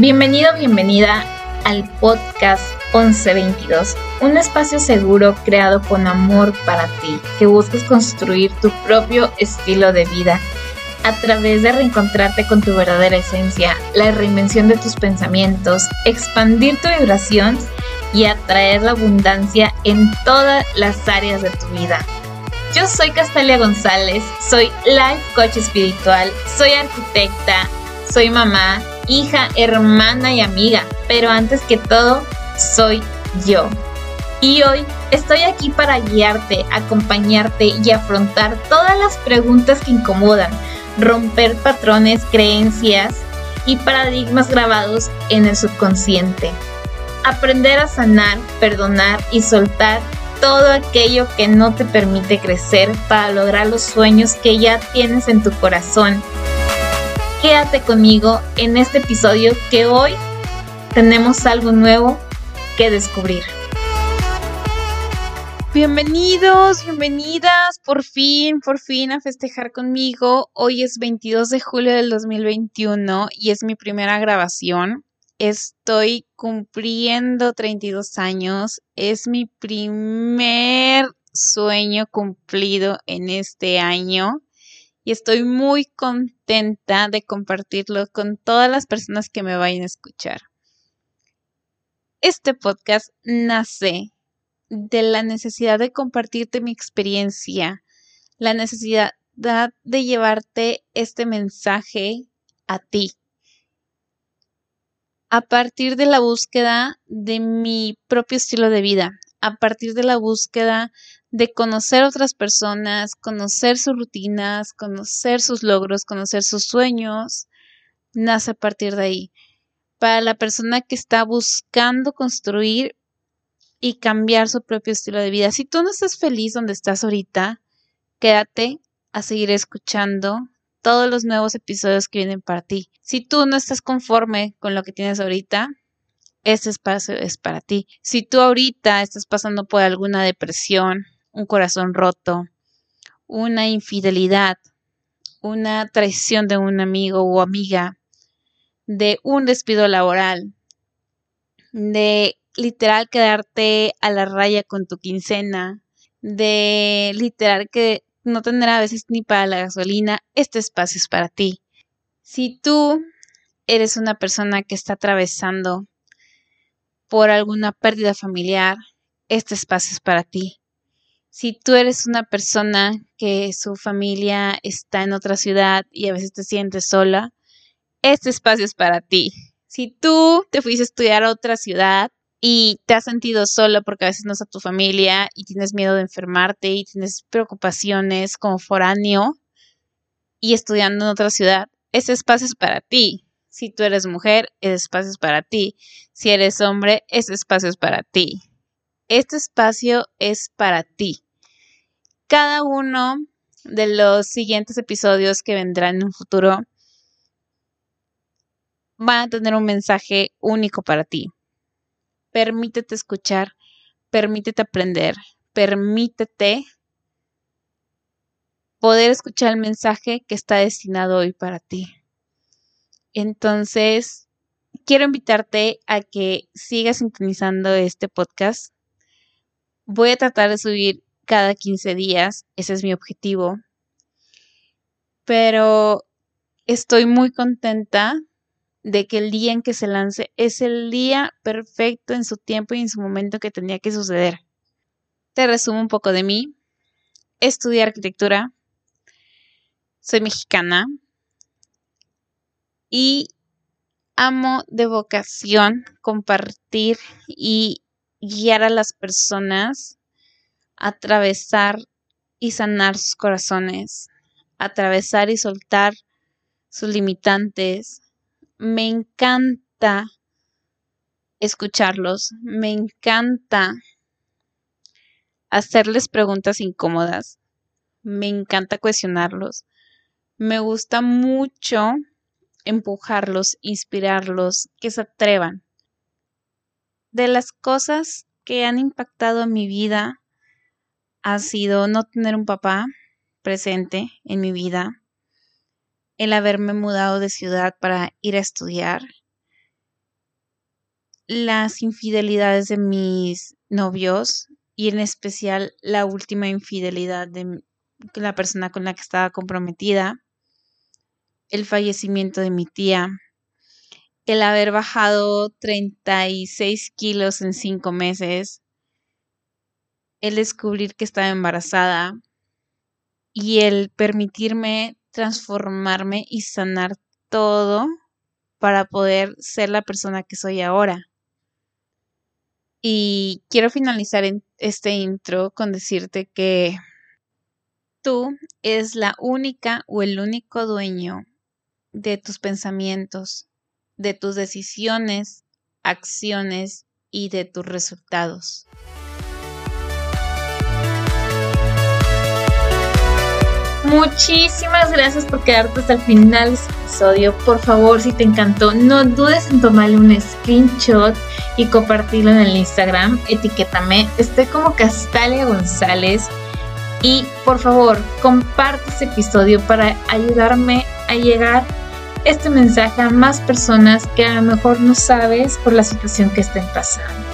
Bienvenido, bienvenida al podcast 1122, un espacio seguro creado con amor para ti, que buscas construir tu propio estilo de vida a través de reencontrarte con tu verdadera esencia, la reinvención de tus pensamientos, expandir tu vibración y atraer la abundancia en todas las áreas de tu vida. Yo soy Castalia González, soy life coach espiritual, soy arquitecta, soy mamá, hija, hermana y amiga, pero antes que todo, soy yo. Y hoy estoy aquí para guiarte, acompañarte y afrontar todas las preguntas que incomodan, romper patrones, creencias y paradigmas grabados en el subconsciente. Aprender a sanar, perdonar y soltar todo aquello que no te permite crecer para lograr los sueños que ya tienes en tu corazón. Quédate conmigo en este episodio que hoy tenemos algo nuevo que descubrir. Bienvenidos, bienvenidas, por fin, por fin a festejar conmigo. Hoy es 22 de julio del 2021 y es mi primera grabación. Estoy cumpliendo 32 años. Es mi primer sueño cumplido en este año y estoy muy contenta de compartirlo con todas las personas que me vayan a escuchar. Este podcast nace de la necesidad de compartirte mi experiencia, la necesidad de llevarte este mensaje a ti a partir de la búsqueda de mi propio estilo de vida, a partir de la búsqueda de conocer otras personas, conocer sus rutinas, conocer sus logros, conocer sus sueños, nace a partir de ahí. Para la persona que está buscando construir y cambiar su propio estilo de vida. Si tú no estás feliz donde estás ahorita, quédate a seguir escuchando todos los nuevos episodios que vienen para ti. Si tú no estás conforme con lo que tienes ahorita, este espacio es para ti. Si tú ahorita estás pasando por alguna depresión, un corazón roto, una infidelidad, una traición de un amigo o amiga, de un despido laboral, de literal quedarte a la raya con tu quincena, de literal que no tener a veces ni para la gasolina, este espacio es para ti. Si tú eres una persona que está atravesando por alguna pérdida familiar, este espacio es para ti. Si tú eres una persona que su familia está en otra ciudad y a veces te sientes sola, este espacio es para ti. Si tú te fuiste a estudiar a otra ciudad y te has sentido solo porque a veces no está tu familia y tienes miedo de enfermarte y tienes preocupaciones como foráneo y estudiando en otra ciudad, ese espacio es para ti. Si tú eres mujer, ese espacio es para ti. Si eres hombre, ese espacio es para ti. Este espacio es para ti. Cada uno de los siguientes episodios que vendrán en un futuro van a tener un mensaje único para ti permítete escuchar, permítete aprender, permítete poder escuchar el mensaje que está destinado hoy para ti. Entonces, quiero invitarte a que sigas sintonizando este podcast. Voy a tratar de subir cada 15 días, ese es mi objetivo. Pero estoy muy contenta de que el día en que se lance es el día perfecto en su tiempo y en su momento que tenía que suceder. Te resumo un poco de mí. Estudié arquitectura. Soy mexicana. Y amo de vocación compartir y guiar a las personas a atravesar y sanar sus corazones, atravesar y soltar sus limitantes, me encanta escucharlos, me encanta hacerles preguntas incómodas, me encanta cuestionarlos, me gusta mucho empujarlos, inspirarlos, que se atrevan. De las cosas que han impactado mi vida ha sido no tener un papá presente en mi vida, el haberme mudado de ciudad para ir a estudiar, las infidelidades de mis novios y en especial la última infidelidad de la persona con la que estaba comprometida, el fallecimiento de mi tía, el haber bajado 36 kilos en cinco meses, el descubrir que estaba embarazada y el permitirme transformarme y sanar todo para poder ser la persona que soy ahora. Y quiero finalizar este intro con decirte que tú es la única o el único dueño de tus pensamientos, de tus decisiones, acciones y de tus resultados. Muchísimas gracias por quedarte hasta el final de este episodio. Por favor, si te encantó, no dudes en tomarle un screenshot y compartirlo en el Instagram. Etiquétame. Estoy como Castalia González. Y por favor, comparte este episodio para ayudarme a llegar este mensaje a más personas que a lo mejor no sabes por la situación que estén pasando.